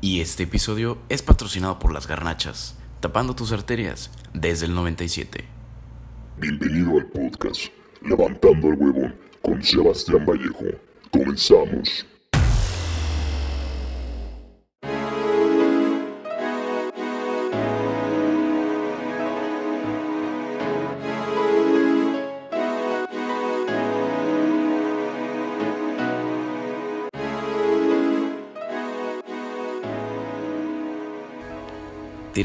Y este episodio es patrocinado por las garnachas, tapando tus arterias desde el 97. Bienvenido al podcast Levantando el Huevón con Sebastián Vallejo. Comenzamos.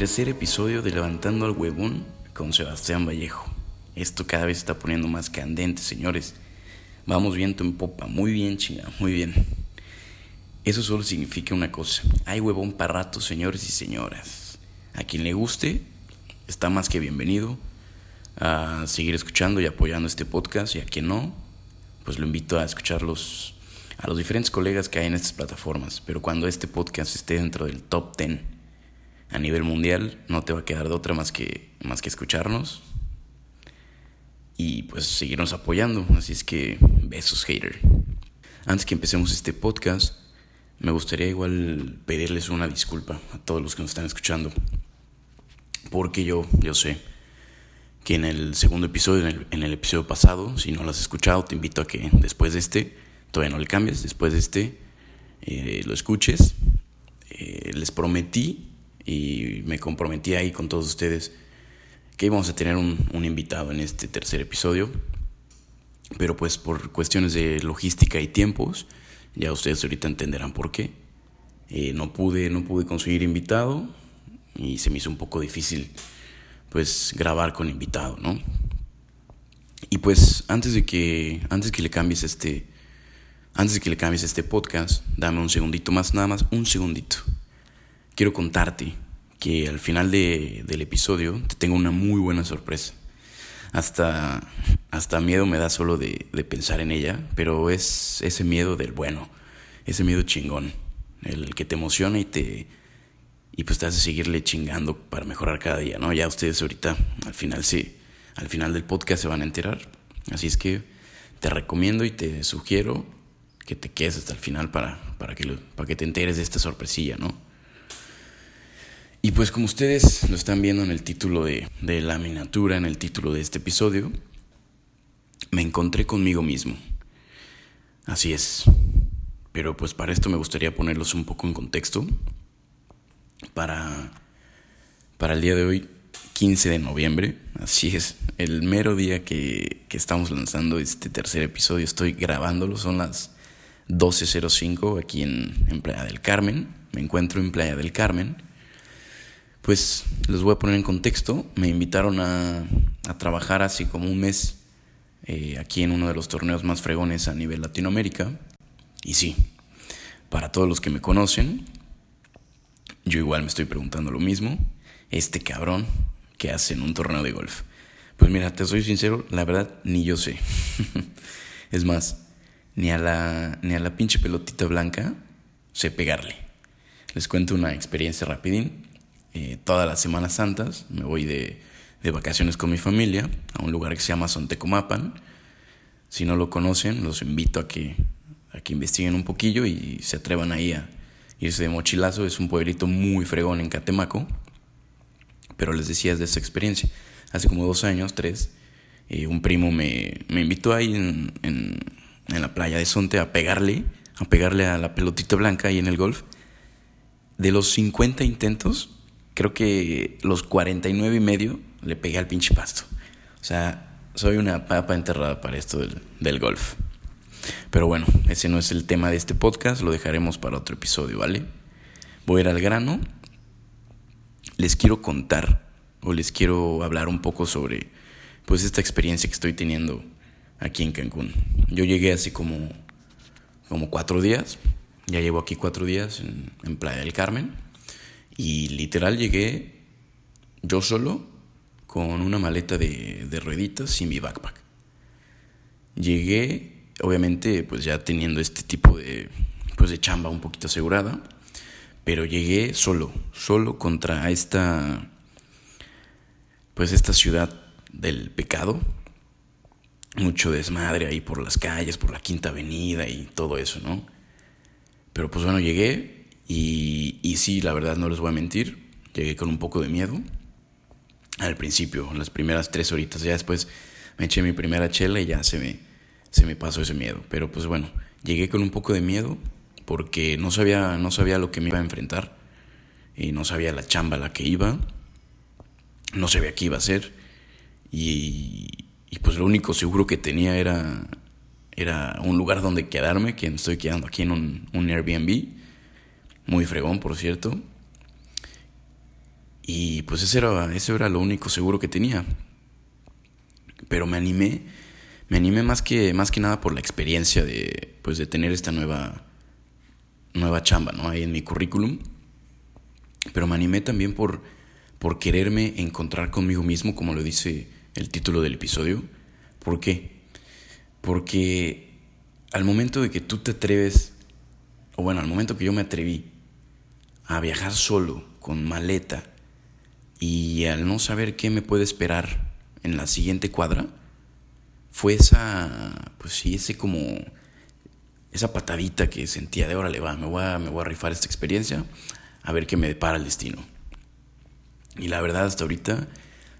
Tercer episodio de Levantando al Huevón con Sebastián Vallejo. Esto cada vez está poniendo más candente, señores. Vamos viento en popa, muy bien, chinga, muy bien. Eso solo significa una cosa. Hay huevón para rato, señores y señoras. A quien le guste, está más que bienvenido a seguir escuchando y apoyando este podcast. Y a quien no, pues lo invito a escucharlos a los diferentes colegas que hay en estas plataformas. Pero cuando este podcast esté dentro del top 10 a nivel mundial, no te va a quedar de otra más que, más que escucharnos y pues seguirnos apoyando. Así es que besos, hater. Antes que empecemos este podcast, me gustaría igual pedirles una disculpa a todos los que nos están escuchando. Porque yo, yo sé que en el segundo episodio, en el, episodio pasado, si no lo has escuchado, te invito a que después de este, todavía no le cambies, después de este, eh, lo escuches. Eh, les prometí y me comprometí ahí con todos ustedes que íbamos a tener un, invitado en este tercer episodio, pero pues por cuestiones de logística y tiempos, ya ustedes ahorita entenderán por qué. Eh, no pude, no pude conseguir invitado y se me hizo un poco difícil pues grabar con invitado, ¿no? Y pues antes de que antes que le cambies este antes de que le cambies este podcast, dame un segundito más, nada más un segundito quiero contarte que al final de, del episodio te tengo una muy buena sorpresa. Hasta, hasta miedo me da solo de, de, pensar en ella, pero es ese miedo del bueno, ese miedo chingón, el que te emociona y te y pues te hace seguirle chingando para mejorar cada día, ¿no? Ya ustedes ahorita al final sí, al final del podcast se van a enterar. Así es que te recomiendo y te sugiero que te quedes hasta el final para, para, que, para que te enteres de esta sorpresilla, ¿no? Y pues como ustedes lo están viendo en el título de, la miniatura, en el título de este episodio, me encontré conmigo mismo. Así es. Pero pues para esto me gustaría ponerlos un poco en contexto. Para, para el día de hoy, 15 de noviembre, así es, el mero día que, que estamos lanzando este tercer episodio, estoy grabándolo, son las 12.05 aquí en, en Playa del Carmen. Me encuentro en Playa del Carmen pues les voy a poner en contexto. Me invitaron a, trabajar así como un mes eh, aquí en uno de los torneos más fregones a nivel Latinoamérica. Y sí, para todos los que me conocen, yo igual me estoy preguntando lo mismo. Este cabrón que hace en un torneo de golf. Pues mira, te soy sincero, la verdad ni yo sé. es más, ni a la ni a la pinche pelotita blanca sé pegarle. Les cuento una experiencia rapidín. Eh, todas las Semanas Santas. Me voy de, de, vacaciones con mi familia a un lugar que se llama Sontecomapan. Si no lo conocen, los invito a que, a que investiguen un poquillo y se atrevan ahí a irse de mochilazo. Es un pueblito muy fregón en Catemaco. Pero les decía de esa experiencia. Hace como dos años, tres, eh, un primo me, me invitó ahí en, en, la playa de Sonte a pegarle, a pegarle a la pelotita blanca ahí en el golf. De los 50 intentos, creo que los 49 y medio le pegué al pinche pasto. O sea, soy una papa enterrada para esto del, golf. Pero bueno, ese no es el tema de este podcast, lo dejaremos para otro episodio, ¿vale? Voy a ir al grano. Les quiero contar o les quiero hablar un poco sobre pues esta experiencia que estoy teniendo aquí en Cancún. Yo llegué hace como, como cuatro días, ya llevo aquí cuatro días en, en Playa del Carmen. Y literal llegué yo solo con una maleta de, de rueditas y mi backpack. Llegué, obviamente, pues ya teniendo este tipo de, pues de chamba un poquito asegurada, pero llegué solo, solo contra esta, pues esta ciudad del pecado. Mucho desmadre ahí por las calles, por la Quinta Avenida y todo eso, ¿no? Pero pues bueno, llegué Y, y sí, la verdad no les voy a mentir, llegué con un poco de miedo al principio, las primeras tres horitas, ya después me eché mi primera chela y ya se me, se me pasó ese miedo. Pero pues bueno, llegué con un poco de miedo porque no sabía, no sabía lo que me iba a enfrentar y no sabía la chamba a la que iba, no sabía qué iba a hacer y, pues lo único seguro que tenía era, era un lugar donde quedarme, que me estoy quedando aquí en un, un Airbnb, muy fregón por cierto. Y pues ese era, ese era lo único seguro que tenía. Pero me animé, me animé más que, más que nada por la experiencia de, pues de tener esta nueva, nueva chamba, ¿no? Ahí en mi currículum. Pero me animé también por, por quererme encontrar conmigo mismo, como lo dice el título del episodio. ¿Por qué? Porque al momento de que tú te atreves, bueno, al momento que yo me atreví a viajar solo, con maleta, y al no saber qué me puede esperar en la siguiente cuadra, fue esa, pues sí, ese como, esa patadita que sentía de, órale, va, me voy a, me voy a rifar esta experiencia, a ver qué me depara el destino. Y la verdad, hasta ahorita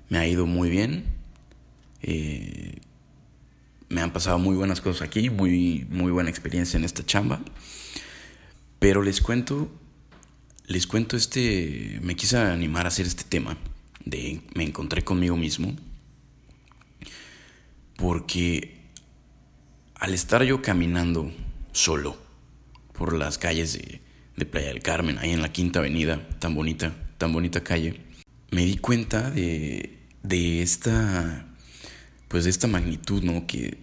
me ha ido muy bien. Eh, me han pasado muy buenas cosas aquí, muy, muy buena experiencia en esta chamba. Pero les cuento les cuento este, me quise animar a hacer este tema de me encontré conmigo mismo porque al estar yo caminando solo por las calles de, de, Playa del Carmen, ahí en la Quinta Avenida, tan bonita, tan bonita calle, me di cuenta de, de esta, pues de esta magnitud, ¿no? Que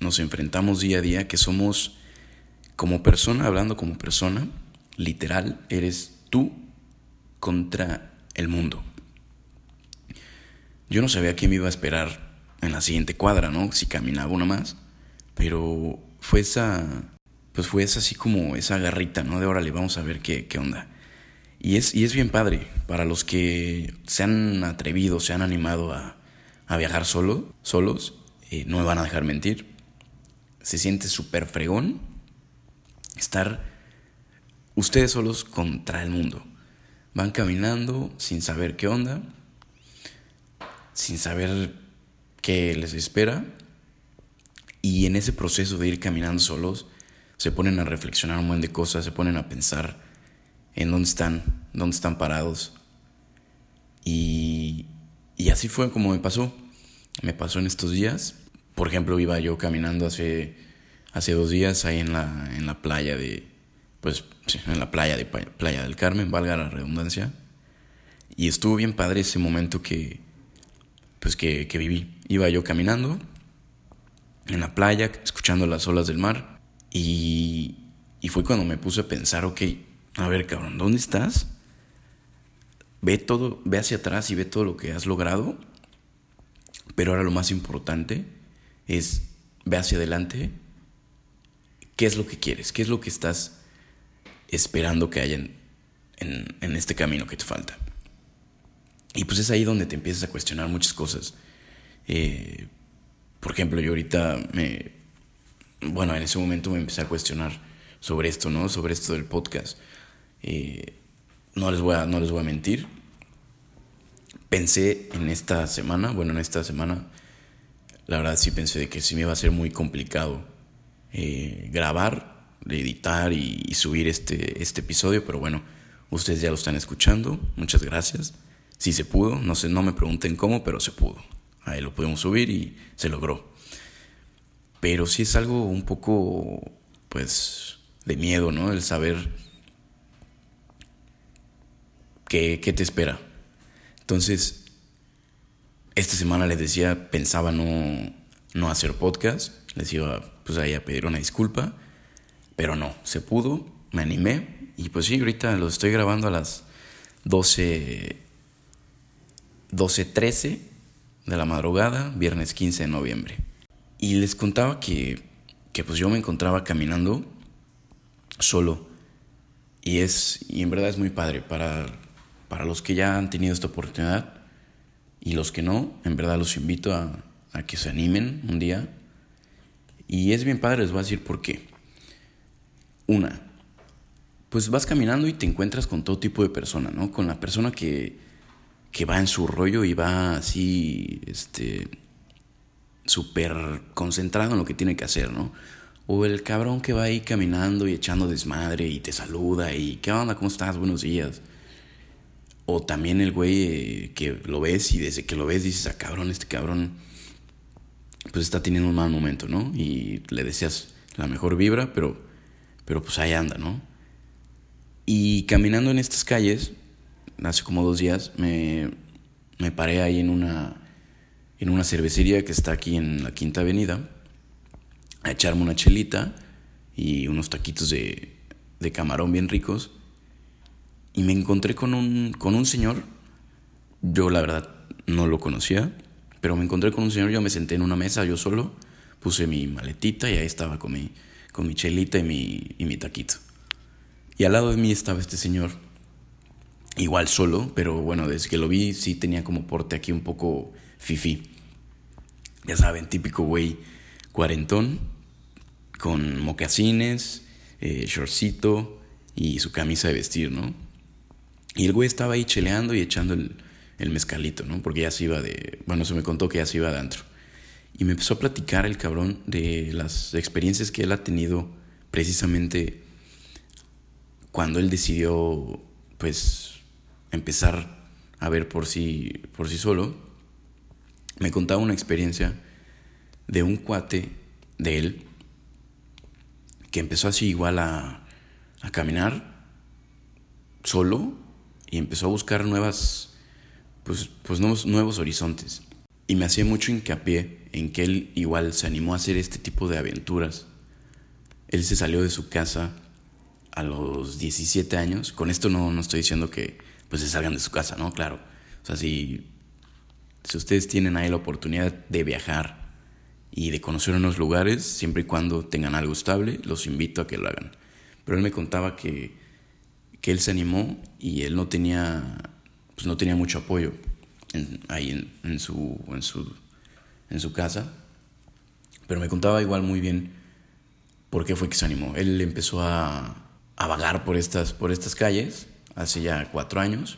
nos enfrentamos día a día, que somos como persona, hablando como persona, literal, eres tú contra el mundo. Yo no sabía qué me iba a esperar en la siguiente cuadra, ¿no? Si caminaba una más. Pero fue esa, pues fue esa así como esa garrita, ¿no? De órale, vamos a ver qué, qué onda. Y es, y es bien padre para los que se han atrevido, se han animado a, a viajar solo, solos, eh, no me van a dejar mentir. Se siente súper fregón estar ustedes solos contra el mundo. Van caminando sin saber qué onda, sin saber qué les espera. Y en ese proceso de ir caminando solos, se ponen a reflexionar un montón de cosas, se ponen a pensar en dónde están, dónde están parados. Y, y así fue como me pasó. Me pasó en estos días. Por ejemplo, iba yo caminando hace, hace dos días ahí en la, en la playa de, pues en la playa de Playa del Carmen, valga la redundancia. Y estuvo bien padre ese momento que, pues que, que viví. Iba yo caminando en la playa, escuchando las olas del mar. Y, y fue cuando me puse a pensar, ok, a ver cabrón, ¿dónde estás? Ve todo, ve hacia atrás y ve todo lo que has logrado. Pero ahora lo más importante es ve hacia adelante. ¿Qué es lo que quieres? ¿Qué es lo que estás esperando que haya en, este camino que te falta. Y pues es ahí donde te empiezas a cuestionar muchas cosas. Eh, por ejemplo, yo ahorita me... Bueno, en ese momento me empecé a cuestionar sobre esto, ¿no? Sobre esto del podcast. Eh, no, les voy a, no les voy a mentir. Pensé en esta semana, bueno, en esta semana, la verdad sí pensé que sí me iba a ser muy complicado eh, grabar editar y, subir este, este episodio, pero bueno, ustedes ya lo están escuchando, muchas gracias. Si se pudo, no sé, no me pregunten cómo, pero se pudo. Ahí lo pudimos subir y se logró. Pero sí es algo un poco, pues, de miedo, ¿no? El saber qué, qué te espera. Entonces, esta semana les decía, pensaba no, no hacer podcast. Les iba pues ahí a pedir una disculpa. Pero no, se pudo, me animé y pues sí, ahorita lo estoy grabando a las 12, 12.13 de la madrugada, viernes 15 de noviembre. Y les contaba que, que pues yo me encontraba caminando solo y es y en verdad es muy padre para, para los que ya han tenido esta oportunidad y los que no, en verdad los invito a, a que se animen un día. Y es bien padre, les voy a decir por qué. Una, pues vas caminando y te encuentras con todo tipo de persona, ¿no? Con la persona que, que va en su rollo y va así, este, súper concentrado en lo que tiene que hacer, ¿no? O el cabrón que va ahí caminando y echando desmadre y te saluda y ¿qué onda? ¿Cómo estás? Buenos días. O también el güey eh, que lo ves y desde que lo ves dices, ah, cabrón, este cabrón pues está teniendo un mal momento, ¿no? Y le deseas la mejor vibra, pero, pero pues ahí anda, ¿no? Y caminando en estas calles, hace como dos días, me, me paré ahí en una, en una cervecería que está aquí en la Quinta Avenida a echarme una chelita y unos taquitos de, de camarón bien ricos. Y me encontré con un, con un señor, yo la verdad no lo conocía, pero me encontré con un señor, yo me senté en una mesa yo solo, puse mi maletita y ahí estaba con mi, con mi chelita y mi, y mi taquito. Y al lado de mí estaba este señor, igual solo, pero bueno, desde que lo vi sí tenía como porte aquí un poco fifi. Ya saben, típico güey cuarentón, con mocasines, eh, shortcito y su camisa de vestir, ¿no? Y el güey estaba ahí cheleando y echando el, el mezcalito, ¿no? Porque ya se iba de. Bueno, se me contó que ya se iba adentro. Y me empezó a platicar el cabrón de las experiencias que él ha tenido precisamente cuando él decidió, pues, empezar a ver por sí, por sí solo. Me contaba una experiencia de un cuate de él que empezó así igual a, a caminar solo y empezó a buscar nuevas, pues, pues nuevos, horizontes. Y me hacía mucho hincapié en que él igual se animó a hacer este tipo de aventuras. Él se salió de su casa a los 17 años. Con esto no, no estoy diciendo que pues se salgan de su casa, ¿no? Claro. O sea, si, si ustedes tienen ahí la oportunidad de viajar y de conocer unos lugares, siempre y cuando tengan algo estable, los invito a que lo hagan. Pero él me contaba que, que él se animó y él no tenía, pues no tenía mucho apoyo ahí en, su, en, su, en su casa. Pero me contaba igual muy bien por qué fue que se animó. Él empezó a, a vagar por estas, por estas calles hace ya cuatro años.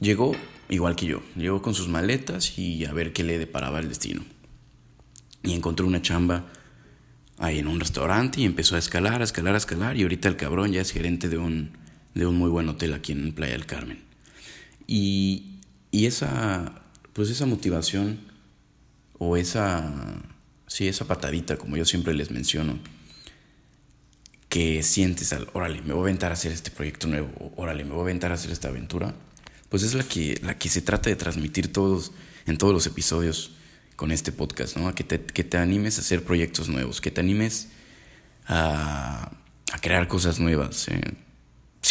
Llegó igual que yo, llegó con sus maletas y a ver qué le deparaba el destino y encontró una chamba ahí en un restaurante y empezó a escalar, a escalar, a escalar y ahorita el cabrón ya es gerente de un, de un muy buen hotel aquí en Playa del Carmen. Y, y esa, pues esa motivación o esa, sí, esa patadita, como yo siempre les menciono, que sientes al, órale, me voy a aventar a hacer este proyecto nuevo, órale, me voy a aventar a hacer esta aventura, pues es la que, la que se trata de transmitir todos, en todos los episodios con este podcast, ¿no? A que te, que te animes a hacer proyectos nuevos, que te animes a, a crear cosas nuevas. ¿eh?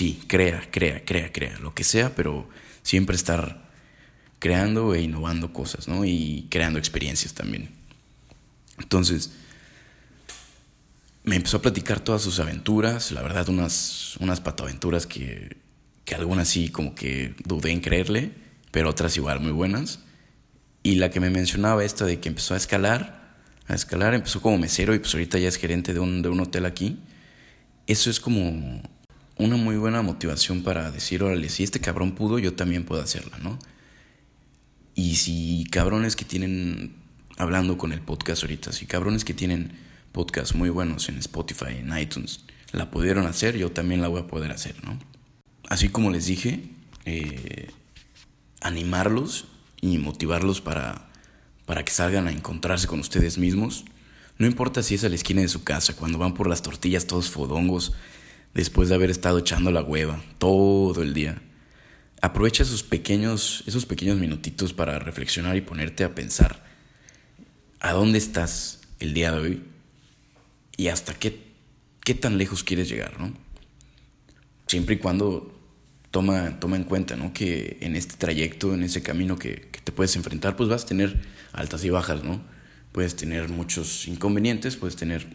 Sí, crea, crea, crea, crea, lo que sea, pero siempre estar creando e innovando cosas, ¿no? Y creando experiencias también. Entonces, me empezó a platicar todas sus aventuras, la verdad, unas, unas patoaventuras que, que algunas sí como que dudé en creerle, pero otras igual muy buenas. Y la que me mencionaba esta de que empezó a escalar, a escalar, empezó como mesero y pues ahorita ya es gerente de un, de un hotel aquí. Eso es como una muy buena motivación para decir, órale, si este cabrón pudo, yo también puedo hacerla, ¿no? Y si cabrones que tienen, hablando con el podcast ahorita, si cabrones que tienen podcasts muy buenos en Spotify, en iTunes, la pudieron hacer, yo también la voy a poder hacer, ¿no? Así como les dije, eh, animarlos y motivarlos para, para que salgan a encontrarse con ustedes mismos. No importa si es a la esquina de su casa, cuando van por las tortillas todos fodongos, después de haber estado echando la hueva todo el día. Aprovecha esos pequeños, esos pequeños minutitos para reflexionar y ponerte a pensar a dónde estás el día de hoy y hasta qué, qué tan lejos quieres llegar, ¿no? Siempre y cuando toma, toma en cuenta ¿no? que en este trayecto, en ese camino que, que, te puedes enfrentar, pues vas a tener altas y bajas, ¿no? Puedes tener muchos inconvenientes, puedes tener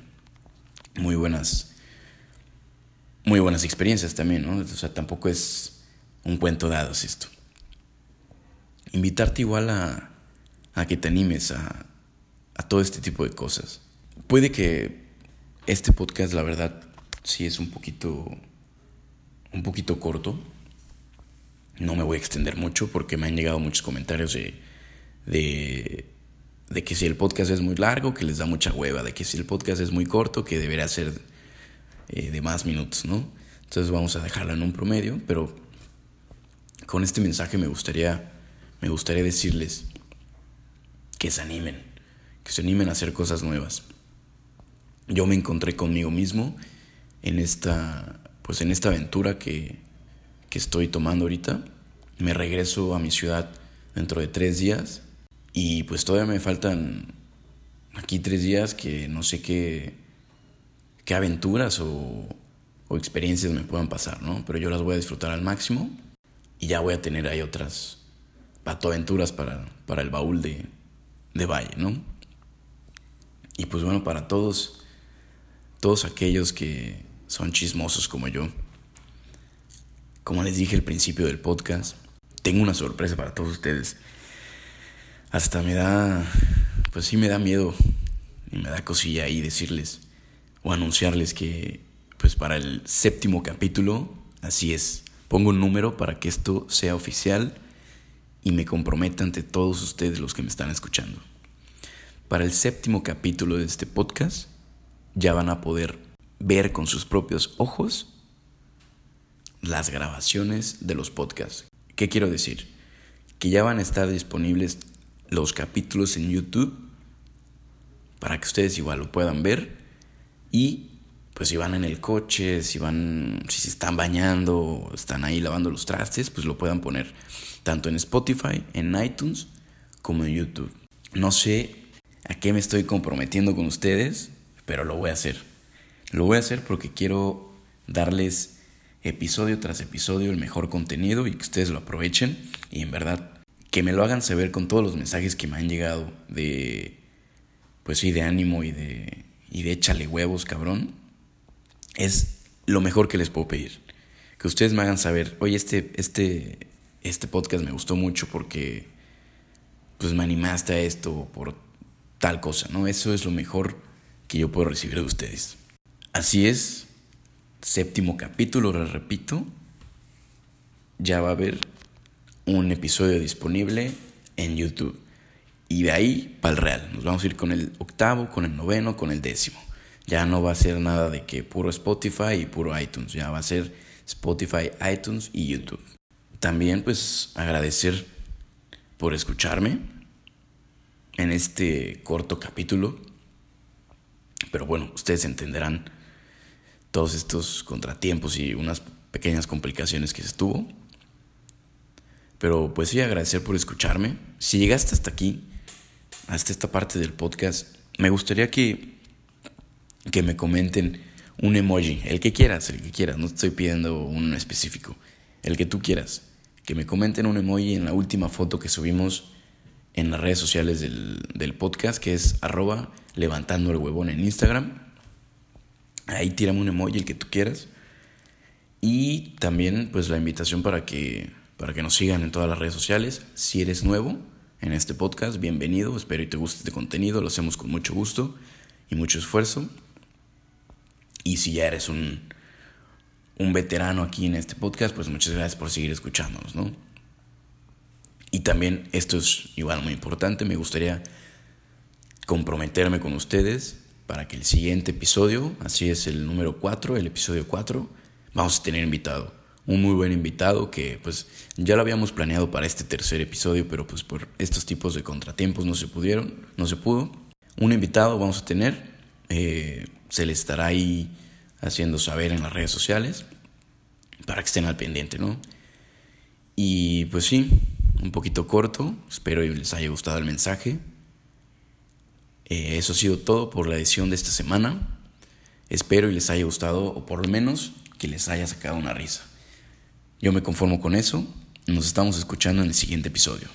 muy buenas, muy buenas experiencias también, ¿no? O sea, tampoco es un cuento dado esto. Invitarte igual a, a que te animes a, a todo este tipo de cosas. Puede que este podcast, la verdad, sí es un poquito, un poquito corto. No me voy a extender mucho porque me han llegado muchos comentarios de, de, de que si el podcast es muy largo, que les da mucha hueva, de que si el podcast es muy corto, que debería ser eh, de más minutos, ¿no? Entonces vamos a dejarlo en un promedio, pero con este mensaje me gustaría, me gustaría decirles que se animen, que se animen a hacer cosas nuevas. Yo me encontré conmigo mismo en esta, pues en esta aventura que, que estoy tomando ahorita. Me regreso a mi ciudad dentro de tres días y pues todavía me faltan aquí tres días que no sé qué, qué aventuras o, o experiencias me puedan pasar, ¿no? Pero yo las voy a disfrutar al máximo y ya voy a tener ahí otras patoaventuras para, para el baúl de, de Valle, ¿no? Y pues bueno, para todos, todos aquellos que son chismosos como yo, como les dije al principio del podcast, tengo una sorpresa para todos ustedes. Hasta me da, pues sí me da miedo y me da cosilla ahí decirles o anunciarles que pues para el séptimo capítulo, así es, pongo un número para que esto sea oficial y me comprometa ante todos ustedes los que me están escuchando. Para el séptimo capítulo de este podcast ya van a poder ver con sus propios ojos las grabaciones de los podcasts. ¿Qué quiero decir? Que ya van a estar disponibles los capítulos en YouTube para que ustedes igual lo puedan ver y pues si van en el coche, si van, si se están bañando, están ahí lavando los trastes, pues lo puedan poner tanto en Spotify, en iTunes, como en YouTube. No sé a qué me estoy comprometiendo con ustedes, pero lo voy a hacer. Lo voy a hacer porque quiero darles episodio tras episodio el mejor contenido y que ustedes lo aprovechen y en verdad que me lo hagan saber con todos los mensajes que me han llegado de pues sí de ánimo y de y de échale huevos, cabrón es lo mejor que les puedo pedir. Que ustedes me hagan saber, oye, este, este, este podcast me gustó mucho porque pues me animaste a esto por tal cosa, ¿no? Eso es lo mejor que yo puedo recibir de ustedes. Así es, séptimo capítulo, lo repito, ya va a haber un episodio disponible en YouTube. Y de ahí para el real. Nos vamos a ir con el octavo, con el noveno, con el décimo. Ya no va a ser nada de que puro Spotify y puro iTunes, ya va a ser Spotify, iTunes y YouTube. También pues agradecer por escucharme en este corto capítulo. Pero bueno, ustedes entenderán todos estos contratiempos y unas pequeñas complicaciones que se tuvo. Pero pues sí, agradecer por escucharme. Si llegaste hasta aquí, hasta esta parte del podcast, me gustaría que que me comenten un emoji, el que quieras, el que quieras, no estoy pidiendo un específico, el que tú quieras. Que me comenten un emoji en la última foto que subimos en las redes sociales del, podcast, que es arroba levantando el huevón en Instagram. Ahí tírame un emoji, el que tú quieras. Y también pues la invitación para que, para que nos sigan en todas las redes sociales. Si eres nuevo en este podcast, bienvenido. Espero y te guste este contenido. Lo hacemos con mucho gusto y mucho esfuerzo. Y si ya eres un, un veterano aquí en este podcast, pues muchas gracias por seguir escuchándonos, ¿no? Y también esto es igual muy importante, me gustaría comprometerme con ustedes para que el siguiente episodio, así es el número 4, el episodio 4, vamos a tener invitado, un muy buen invitado que pues ya lo habíamos planeado para este tercer episodio, pero pues por estos tipos de contratiempos no se pudieron, no se pudo. Un invitado vamos a tener, eh, se le estará ahí haciendo saber en las redes sociales para que estén al pendiente, ¿no? Y pues sí, un poquito corto, espero que les haya gustado el mensaje. Eh, eso ha sido todo por la edición de esta semana. Espero y les haya gustado, o por lo menos que les haya sacado una risa. Yo me conformo con eso. Nos estamos escuchando en el siguiente episodio.